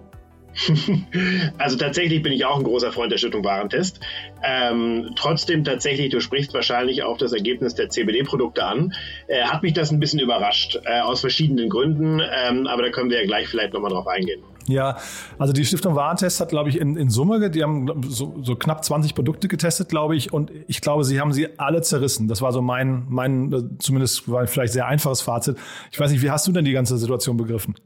also tatsächlich bin ich auch ein großer Freund der Stiftung Warentest. Ähm, trotzdem tatsächlich, du sprichst wahrscheinlich auch das Ergebnis der CBD-Produkte an, äh, hat mich das ein bisschen überrascht, äh, aus verschiedenen Gründen, ähm, aber da können wir ja gleich vielleicht nochmal drauf eingehen. Ja, also die Stiftung Warentest hat, glaube ich, in, in Summe, die haben so, so knapp 20 Produkte getestet, glaube ich, und ich glaube, sie haben sie alle zerrissen. Das war so mein, mein äh, zumindest war vielleicht sehr einfaches Fazit. Ich weiß nicht, wie hast du denn die ganze Situation begriffen?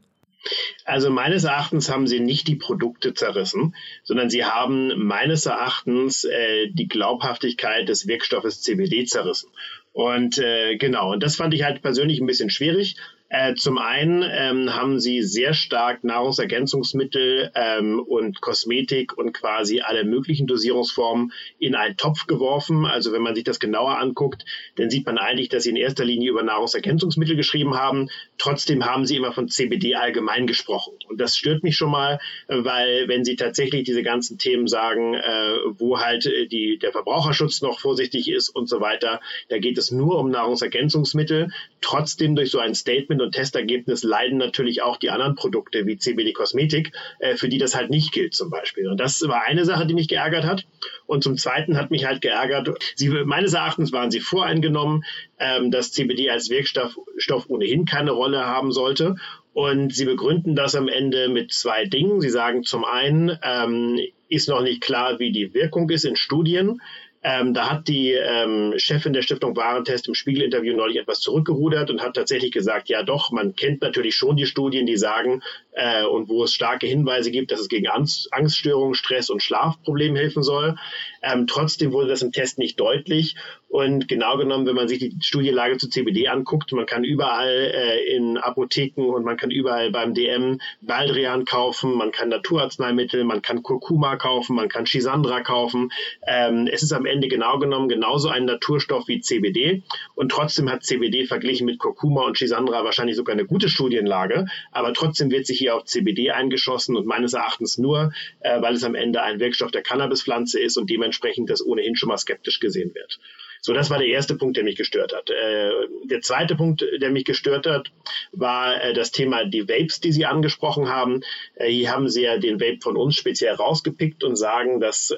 Also meines Erachtens haben sie nicht die Produkte zerrissen, sondern sie haben meines Erachtens äh, die Glaubhaftigkeit des Wirkstoffes CBD zerrissen. Und äh, genau, und das fand ich halt persönlich ein bisschen schwierig. Äh, zum einen ähm, haben sie sehr stark Nahrungsergänzungsmittel ähm, und Kosmetik und quasi alle möglichen Dosierungsformen in einen Topf geworfen. Also wenn man sich das genauer anguckt, dann sieht man eigentlich, dass sie in erster Linie über Nahrungsergänzungsmittel geschrieben haben. Trotzdem haben sie immer von CBD allgemein gesprochen. Und das stört mich schon mal, weil wenn sie tatsächlich diese ganzen Themen sagen, äh, wo halt äh, die, der Verbraucherschutz noch vorsichtig ist und so weiter, da geht es nur um Nahrungsergänzungsmittel. Trotzdem durch so ein Statement und Testergebnis leiden natürlich auch die anderen Produkte wie CBD Kosmetik, äh, für die das halt nicht gilt zum Beispiel. Und das war eine Sache, die mich geärgert hat. Und zum Zweiten hat mich halt geärgert, sie, meines Erachtens waren sie voreingenommen, ähm, dass CBD als Wirkstoff Stoff ohnehin keine Rolle haben sollte. Und sie begründen das am Ende mit zwei Dingen. Sie sagen zum einen, ähm, ist noch nicht klar, wie die Wirkung ist in Studien. Ähm, da hat die ähm, Chefin der Stiftung Warentest im Spiegel-Interview neulich etwas zurückgerudert und hat tatsächlich gesagt, ja doch, man kennt natürlich schon die Studien, die sagen äh, und wo es starke Hinweise gibt, dass es gegen Angst, Angststörungen, Stress und Schlafprobleme helfen soll. Ähm, trotzdem wurde das im Test nicht deutlich und genau genommen, wenn man sich die Studienlage zu CBD anguckt, man kann überall äh, in Apotheken und man kann überall beim DM Baldrian kaufen, man kann Naturarzneimittel, man kann Kurkuma kaufen, man kann Chisandra kaufen. Ähm, es ist am Ende genau genommen genauso ein Naturstoff wie CBD und trotzdem hat CBD verglichen mit Kurkuma und Chisandra wahrscheinlich sogar eine gute Studienlage, aber trotzdem wird sich hier auf CBD eingeschossen und meines Erachtens nur, äh, weil es am Ende ein Wirkstoff der Cannabispflanze ist und dementsprechend das ohnehin schon mal skeptisch gesehen wird. So, das war der erste Punkt, der mich gestört hat. Äh, der zweite Punkt, der mich gestört hat, war äh, das Thema die Vapes, die Sie angesprochen haben. Äh, hier haben Sie ja den Vape von uns speziell rausgepickt und sagen, dass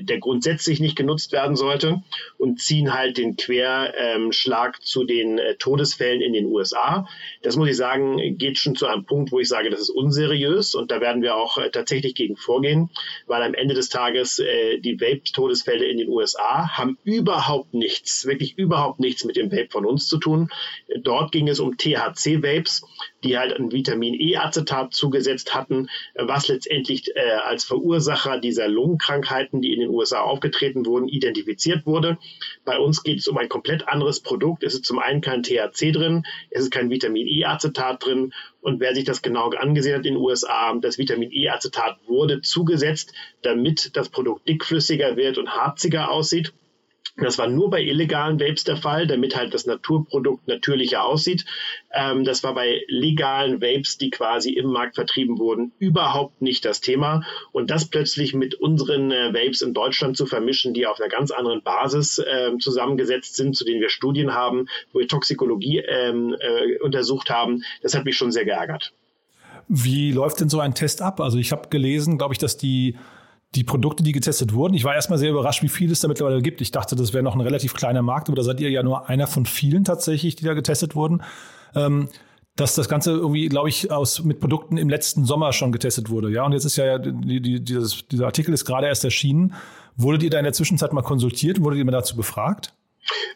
der grundsätzlich nicht genutzt werden sollte und ziehen halt den Querschlag ähm, zu den Todesfällen in den USA. Das muss ich sagen, geht schon zu einem Punkt, wo ich sage, das ist unseriös und da werden wir auch tatsächlich gegen vorgehen, weil am Ende des Tages die Vape-Todesfälle in den USA haben überhaupt überhaupt nichts, wirklich überhaupt nichts mit dem Vape von uns zu tun. Dort ging es um THC-Vapes, die halt ein Vitamin E-Acetat zugesetzt hatten, was letztendlich äh, als Verursacher dieser Lungenkrankheiten, die in den USA aufgetreten wurden, identifiziert wurde. Bei uns geht es um ein komplett anderes Produkt. Es ist zum einen kein THC drin, es ist kein Vitamin E-Acetat drin und wer sich das genau angesehen hat in den USA, das Vitamin E-Acetat wurde zugesetzt, damit das Produkt dickflüssiger wird und harziger aussieht. Das war nur bei illegalen Vapes der Fall, damit halt das Naturprodukt natürlicher aussieht. Ähm, das war bei legalen Vapes, die quasi im Markt vertrieben wurden, überhaupt nicht das Thema. Und das plötzlich mit unseren äh, Vapes in Deutschland zu vermischen, die auf einer ganz anderen Basis äh, zusammengesetzt sind, zu denen wir Studien haben, wo wir Toxikologie ähm, äh, untersucht haben, das hat mich schon sehr geärgert. Wie läuft denn so ein Test ab? Also ich habe gelesen, glaube ich, dass die die Produkte, die getestet wurden. Ich war erstmal sehr überrascht, wie viel es da mittlerweile gibt. Ich dachte, das wäre noch ein relativ kleiner Markt, aber da seid ihr ja nur einer von vielen tatsächlich, die da getestet wurden. Ähm, dass das Ganze irgendwie, glaube ich, aus mit Produkten im letzten Sommer schon getestet wurde. Ja, und jetzt ist ja die, die, dieses, dieser Artikel ist gerade erst erschienen. Wurdet ihr da in der Zwischenzeit mal konsultiert? Wurdet ihr mal dazu befragt?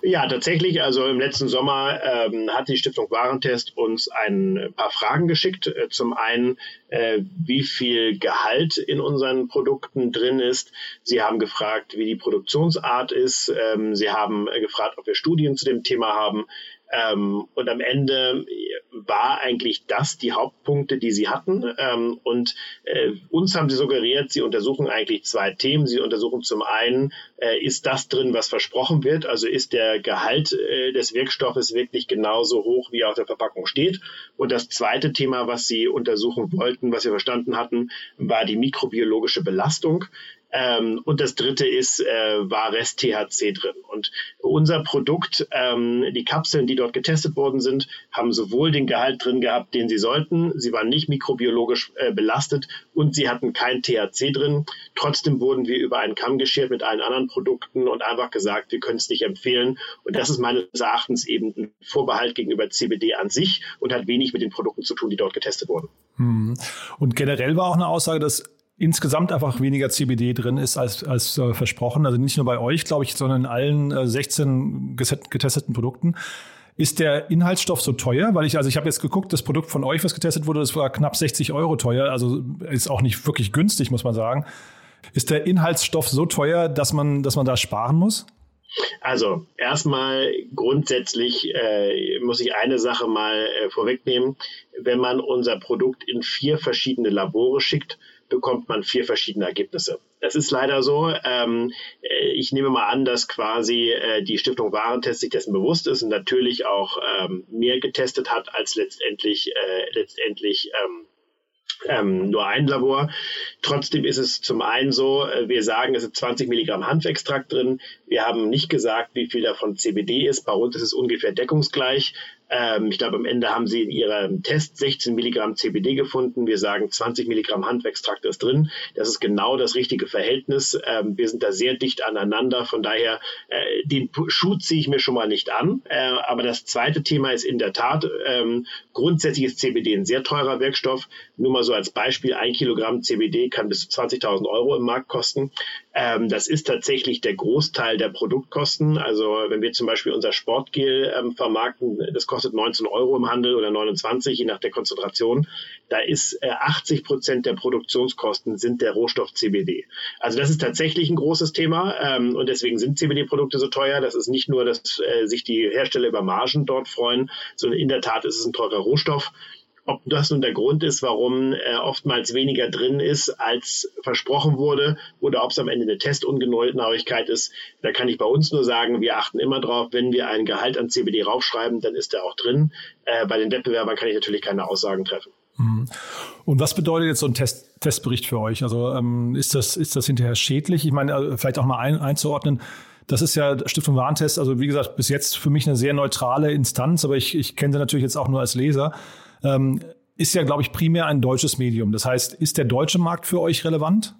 Ja, tatsächlich. Also im letzten Sommer ähm, hat die Stiftung Warentest uns ein paar Fragen geschickt. Äh, zum einen, äh, wie viel Gehalt in unseren Produkten drin ist. Sie haben gefragt, wie die Produktionsart ist. Ähm, sie haben äh, gefragt, ob wir Studien zu dem Thema haben. Ähm, und am Ende war eigentlich das die Hauptpunkte, die sie hatten. Ähm, und äh, uns haben sie suggeriert, sie untersuchen eigentlich zwei Themen. Sie untersuchen zum einen, äh, ist das drin, was versprochen wird? Also ist der Gehalt äh, des Wirkstoffes wirklich genauso hoch, wie auf der Verpackung steht? Und das zweite Thema, was sie untersuchen wollten, was wir verstanden hatten, war die mikrobiologische Belastung. Ähm, und das dritte ist, äh, war Rest THC drin. Und unser Produkt, ähm, die Kapseln, die dort getestet worden sind, haben sowohl den Gehalt drin gehabt, den sie sollten, sie waren nicht mikrobiologisch äh, belastet und sie hatten kein THC drin. Trotzdem wurden wir über einen Kamm geschert mit allen anderen Produkten und einfach gesagt, wir können es nicht empfehlen. Und das ist meines Erachtens eben ein Vorbehalt gegenüber CBD an sich und hat wenig mit den Produkten zu tun, die dort getestet wurden. Hm. Und generell war auch eine Aussage, dass insgesamt einfach weniger CBD drin ist als, als äh, versprochen. Also nicht nur bei euch, glaube ich, sondern in allen äh, 16 getesteten Produkten. Ist der Inhaltsstoff so teuer? Weil ich, also ich habe jetzt geguckt, das Produkt von euch, was getestet wurde, das war knapp 60 Euro teuer. Also ist auch nicht wirklich günstig, muss man sagen. Ist der Inhaltsstoff so teuer, dass man, dass man da sparen muss? Also erstmal grundsätzlich äh, muss ich eine Sache mal äh, vorwegnehmen. Wenn man unser Produkt in vier verschiedene Labore schickt, bekommt man vier verschiedene Ergebnisse. Das ist leider so. Ähm, äh, ich nehme mal an, dass quasi äh, die Stiftung Warentest sich dessen bewusst ist und natürlich auch ähm, mehr getestet hat als letztendlich, äh, letztendlich ähm, ähm, nur ein Labor. Trotzdem ist es zum einen so, äh, wir sagen, es sind 20 Milligramm Hanfextrakt drin. Wir haben nicht gesagt, wie viel davon CBD ist. Bei uns ist es ungefähr deckungsgleich. Ähm, ich glaube, am Ende haben sie in ihrem Test 16 Milligramm CBD gefunden. Wir sagen, 20 Milligramm Hanfextrakt ist drin. Das ist genau das richtige Verhältnis. Ähm, wir sind da sehr dicht aneinander. Von daher, äh, den Schuh ziehe ich mir schon mal nicht an. Äh, aber das zweite Thema ist in der Tat, ähm, grundsätzlich ist CBD ein sehr teurer Wirkstoff. Nur mal so als Beispiel, ein Kilogramm CBD kann bis zu 20.000 Euro im Markt kosten. Ähm, das ist tatsächlich der Großteil der Produktkosten. Also wenn wir zum Beispiel unser Sportgel ähm, vermarkten, das kostet 19 Euro im Handel oder 29, je nach der Konzentration. Da ist äh, 80 Prozent der Produktionskosten sind der Rohstoff CBD. Also das ist tatsächlich ein großes Thema ähm, und deswegen sind CBD-Produkte so teuer. Das ist nicht nur, dass äh, sich die Hersteller über Margen dort freuen, sondern in der Tat ist es ein teurer Rohstoff. Ob das nun der Grund ist, warum äh, oftmals weniger drin ist, als versprochen wurde, oder ob es am Ende eine Testungenauigkeit ist, da kann ich bei uns nur sagen, wir achten immer drauf, wenn wir ein Gehalt an CBD raufschreiben, dann ist der auch drin. Äh, bei den Wettbewerbern kann ich natürlich keine Aussagen treffen. Mhm. Und was bedeutet jetzt so ein Test, Testbericht für euch? Also ähm, ist, das, ist das hinterher schädlich? Ich meine, äh, vielleicht auch mal ein, einzuordnen. Das ist ja Stiftung Warentest, also wie gesagt, bis jetzt für mich eine sehr neutrale Instanz, aber ich, ich kenne sie natürlich jetzt auch nur als Leser ähm, ist ja, glaube ich, primär ein deutsches Medium. Das heißt, ist der deutsche Markt für euch relevant?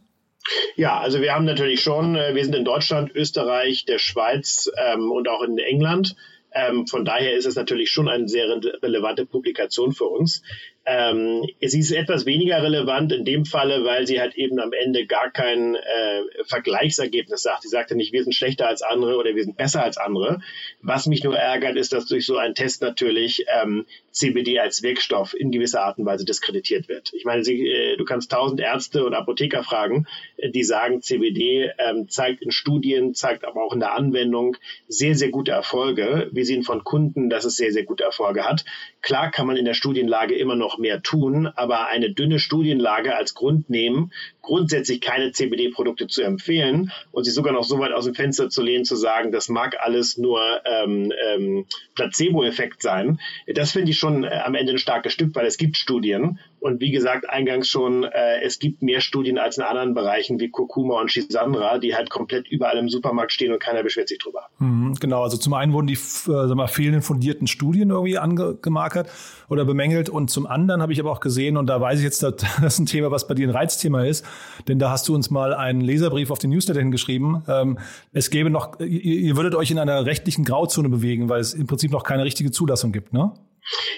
Ja, also wir haben natürlich schon, äh, wir sind in Deutschland, Österreich, der Schweiz ähm, und auch in England. Ähm, von daher ist es natürlich schon eine sehr relevante Publikation für uns. Ähm, sie ist etwas weniger relevant in dem Falle, weil sie halt eben am Ende gar kein äh, Vergleichsergebnis sagt. Sie sagte nicht, wir sind schlechter als andere oder wir sind besser als andere. Was mich nur ärgert, ist, dass durch so einen Test natürlich ähm, CBD als Wirkstoff in gewisser Art und Weise diskreditiert wird. Ich meine, Sie, äh, du kannst tausend Ärzte und Apotheker fragen, äh, die sagen, CBD ähm, zeigt in Studien, zeigt aber auch in der Anwendung sehr, sehr gute Erfolge. Wir sehen von Kunden, dass es sehr, sehr gute Erfolge hat. Klar kann man in der Studienlage immer noch mehr tun, aber eine dünne Studienlage als Grund nehmen, grundsätzlich keine CBD-Produkte zu empfehlen und sich sogar noch so weit aus dem Fenster zu lehnen, zu sagen, das mag alles nur ähm, ähm, Placebo-Effekt sein. Das finde ich schon äh, am Ende ein starkes Stück, weil es gibt Studien und wie gesagt, eingangs schon, äh, es gibt mehr Studien als in anderen Bereichen wie Kurkuma und Shisandra, die halt komplett überall im Supermarkt stehen und keiner beschwert sich drüber. Mhm, genau, also zum einen wurden die äh, mal, fehlenden fundierten Studien irgendwie angemarkert oder bemängelt und zum anderen habe ich aber auch gesehen, und da weiß ich jetzt, dass das ein Thema, was bei dir ein Reizthema ist, denn da hast du uns mal einen Leserbrief auf den Newsletter hingeschrieben. Ähm, es gäbe noch, ihr, ihr würdet euch in einer rechtlichen Grauzone bewegen, weil es im Prinzip noch keine richtige Zulassung gibt, ne?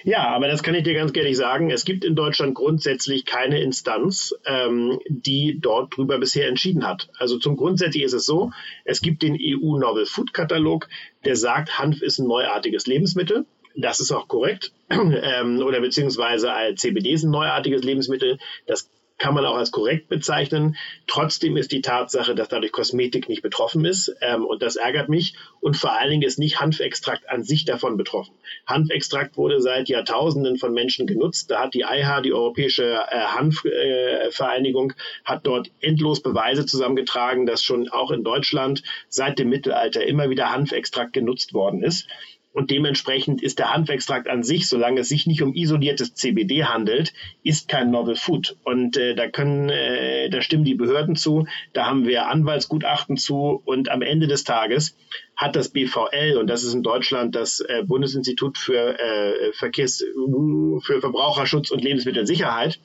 Ja, aber das kann ich dir ganz ehrlich sagen. Es gibt in Deutschland grundsätzlich keine Instanz, ähm, die dort drüber bisher entschieden hat. Also zum Grundsätzlich ist es so, es gibt den EU Novel Food Katalog, der sagt, Hanf ist ein neuartiges Lebensmittel. Das ist auch korrekt. ähm, oder beziehungsweise CBD ist ein neuartiges Lebensmittel. Das kann man auch als korrekt bezeichnen. Trotzdem ist die Tatsache, dass dadurch Kosmetik nicht betroffen ist ähm, und das ärgert mich und vor allen Dingen ist nicht Hanfextrakt an sich davon betroffen. Hanfextrakt wurde seit Jahrtausenden von Menschen genutzt. Da hat die IHA, die Europäische äh, Hanfvereinigung, äh, hat dort endlos Beweise zusammengetragen, dass schon auch in Deutschland seit dem Mittelalter immer wieder Hanfextrakt genutzt worden ist. Und dementsprechend ist der Hanfextrakt an sich, solange es sich nicht um isoliertes CBD handelt, ist kein Novel Food. Und äh, da können, äh, da stimmen die Behörden zu, da haben wir Anwaltsgutachten zu und am Ende des Tages hat das BVL, und das ist in Deutschland das äh, Bundesinstitut für äh, Verkehrs, für Verbraucherschutz und Lebensmittelsicherheit,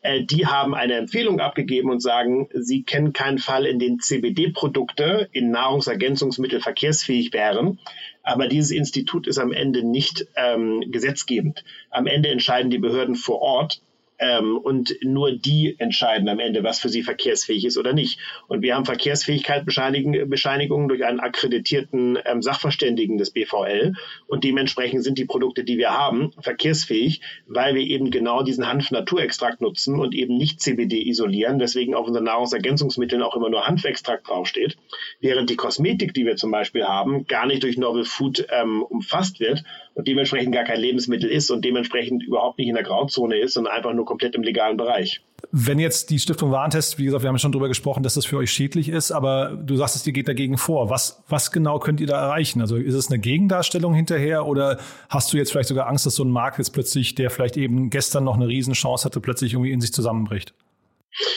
äh, die haben eine Empfehlung abgegeben und sagen, sie kennen keinen Fall, in dem CBD-Produkte in Nahrungsergänzungsmittel verkehrsfähig wären. Aber dieses Institut ist am Ende nicht ähm, gesetzgebend. Am Ende entscheiden die Behörden vor Ort ähm, und nur die entscheiden am Ende, was für sie verkehrsfähig ist oder nicht. Und wir haben Verkehrsfähigkeitsbescheinigungen durch einen akkreditierten ähm, Sachverständigen des BVL und dementsprechend sind die Produkte, die wir haben, verkehrsfähig, weil wir eben genau diesen Hanf-Naturextrakt nutzen und eben nicht CBD isolieren, deswegen auf unseren Nahrungsergänzungsmitteln auch immer nur Hanfextrakt draufsteht, während die Kosmetik, die wir zum Beispiel haben, gar nicht durch Novel Food ähm, umfasst wird und dementsprechend gar kein Lebensmittel ist und dementsprechend überhaupt nicht in der Grauzone ist, sondern einfach nur komplett im legalen Bereich. Wenn jetzt die Stiftung Warentest, wie gesagt, wir haben schon darüber gesprochen, dass das für euch schädlich ist, aber du sagst es, ihr geht dagegen vor. Was, was genau könnt ihr da erreichen? Also ist es eine Gegendarstellung hinterher oder hast du jetzt vielleicht sogar Angst, dass so ein Markt jetzt plötzlich, der vielleicht eben gestern noch eine Riesenchance hatte, plötzlich irgendwie in sich zusammenbricht?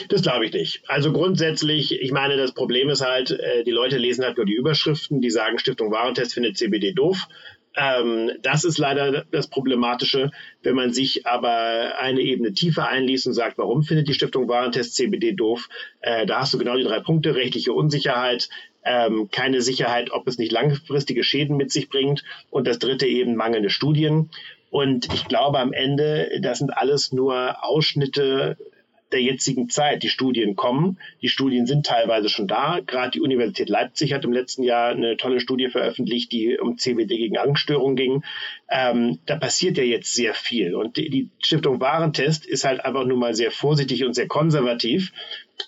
Das glaube ich nicht. Also grundsätzlich, ich meine, das Problem ist halt, äh, die Leute lesen halt nur die Überschriften, die sagen, Stiftung Warentest findet CBD doof. Ähm, das ist leider das Problematische. Wenn man sich aber eine Ebene tiefer einliest und sagt, warum findet die Stiftung Warentest CBD doof, äh, da hast du genau die drei Punkte, rechtliche Unsicherheit, ähm, keine Sicherheit, ob es nicht langfristige Schäden mit sich bringt und das dritte eben mangelnde Studien. Und ich glaube am Ende, das sind alles nur Ausschnitte der jetzigen Zeit. Die Studien kommen, die Studien sind teilweise schon da. Gerade die Universität Leipzig hat im letzten Jahr eine tolle Studie veröffentlicht, die um CBD gegen Angststörungen ging. Ähm, da passiert ja jetzt sehr viel. Und die, die Stiftung Warentest ist halt einfach nur mal sehr vorsichtig und sehr konservativ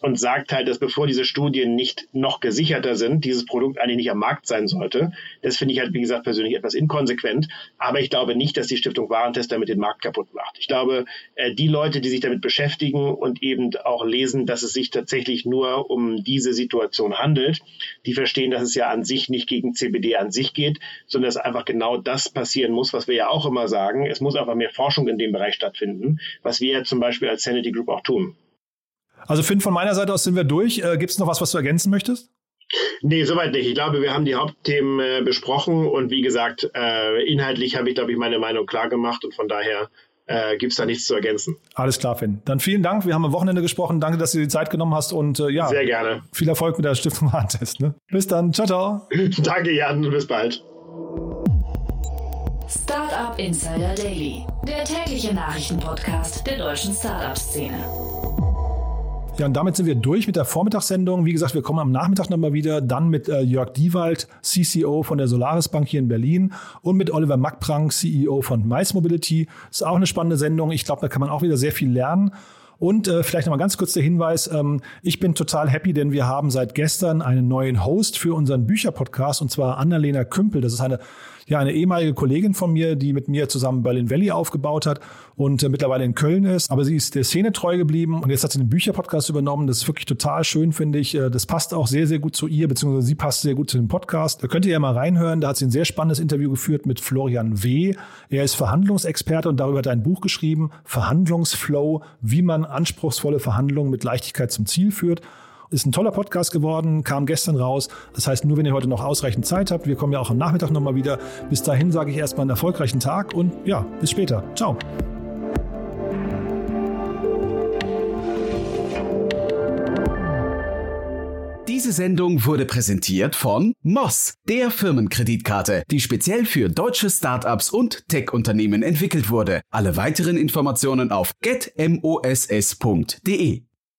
und sagt halt, dass bevor diese Studien nicht noch gesicherter sind, dieses Produkt eigentlich nicht am Markt sein sollte. Das finde ich halt, wie gesagt, persönlich etwas inkonsequent. Aber ich glaube nicht, dass die Stiftung Warentest damit den Markt kaputt macht. Ich glaube, äh, die Leute, die sich damit beschäftigen und eben auch lesen, dass es sich tatsächlich nur um diese Situation handelt, die verstehen, dass es ja an sich nicht gegen CBD an sich geht, sondern dass einfach genau das passieren muss, was wir ja auch immer sagen. Es muss einfach mehr Forschung in dem Bereich stattfinden, was wir ja zum Beispiel als Sanity Group auch tun. Also Finn, von meiner Seite aus sind wir durch. Äh, Gibt es noch was, was du ergänzen möchtest? Nee, soweit nicht. Ich glaube, wir haben die Hauptthemen äh, besprochen und wie gesagt, äh, inhaltlich habe ich, glaube ich, meine Meinung klar gemacht und von daher äh, gibt es da nichts zu ergänzen. Alles klar, Finn. Dann vielen Dank. Wir haben am Wochenende gesprochen. Danke, dass du dir die Zeit genommen hast und äh, ja. Sehr gerne. Viel Erfolg mit der Stiftung Warntest. Ne? Bis dann. Ciao, ciao. Danke, Jan. Bis bald. Startup Insider Daily, der tägliche Nachrichtenpodcast der deutschen Startup-Szene. Ja, und damit sind wir durch mit der Vormittagssendung. Wie gesagt, wir kommen am Nachmittag nochmal wieder, dann mit äh, Jörg Diewald, CCO von der Solaris Bank hier in Berlin und mit Oliver Mackprank, CEO von Mais Mobility. Ist auch eine spannende Sendung. Ich glaube, da kann man auch wieder sehr viel lernen. Und äh, vielleicht nochmal ganz kurz der Hinweis, ähm, ich bin total happy, denn wir haben seit gestern einen neuen Host für unseren Bücherpodcast und zwar Annalena Kümpel. Das ist eine ja eine ehemalige Kollegin von mir, die mit mir zusammen Berlin Valley aufgebaut hat und äh, mittlerweile in Köln ist. Aber sie ist der Szene treu geblieben und jetzt hat sie den Bücherpodcast übernommen. Das ist wirklich total schön, finde ich. Äh, das passt auch sehr, sehr gut zu ihr, beziehungsweise sie passt sehr gut zu dem Podcast. Da könnt ihr ja mal reinhören. Da hat sie ein sehr spannendes Interview geführt mit Florian W. Er ist Verhandlungsexperte und darüber hat er ein Buch geschrieben, Verhandlungsflow, wie man anspruchsvolle Verhandlungen mit Leichtigkeit zum Ziel führt. Ist ein toller Podcast geworden, kam gestern raus. Das heißt, nur wenn ihr heute noch ausreichend Zeit habt, wir kommen ja auch am Nachmittag nochmal wieder. Bis dahin sage ich erstmal einen erfolgreichen Tag und ja, bis später. Ciao. Diese Sendung wurde präsentiert von Moss, der Firmenkreditkarte, die speziell für deutsche Startups und Tech-Unternehmen entwickelt wurde. Alle weiteren Informationen auf getmoss.de.